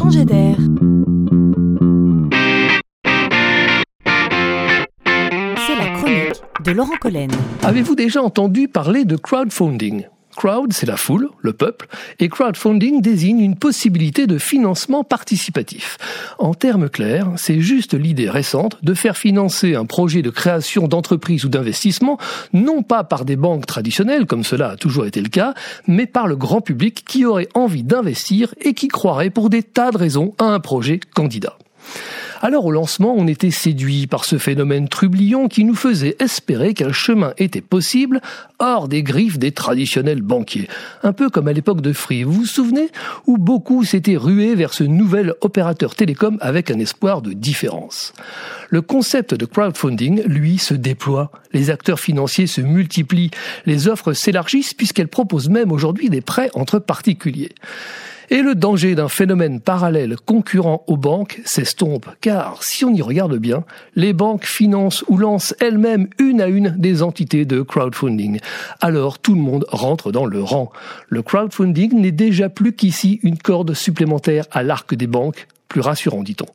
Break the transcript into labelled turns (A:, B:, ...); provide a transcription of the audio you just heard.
A: changer d'air. C'est la chronique de Laurent Collen.
B: Avez-vous déjà entendu parler de crowdfunding? Crowd, c'est la foule, le peuple, et crowdfunding désigne une possibilité de financement participatif. En termes clairs, c'est juste l'idée récente de faire financer un projet de création d'entreprise ou d'investissement, non pas par des banques traditionnelles, comme cela a toujours été le cas, mais par le grand public qui aurait envie d'investir et qui croirait pour des tas de raisons à un projet candidat. Alors au lancement, on était séduit par ce phénomène trublion qui nous faisait espérer qu'un chemin était possible hors des griffes des traditionnels banquiers. Un peu comme à l'époque de Free, vous vous souvenez Où beaucoup s'étaient rués vers ce nouvel opérateur télécom avec un espoir de différence? Le concept de crowdfunding, lui, se déploie. Les acteurs financiers se multiplient. Les offres s'élargissent puisqu'elles proposent même aujourd'hui des prêts entre particuliers. Et le danger d'un phénomène parallèle concurrent aux banques s'estompe, car si on y regarde bien, les banques financent ou lancent elles-mêmes une à une des entités de crowdfunding. Alors tout le monde rentre dans le rang. Le crowdfunding n'est déjà plus qu'ici une corde supplémentaire à l'arc des banques, plus rassurant dit-on.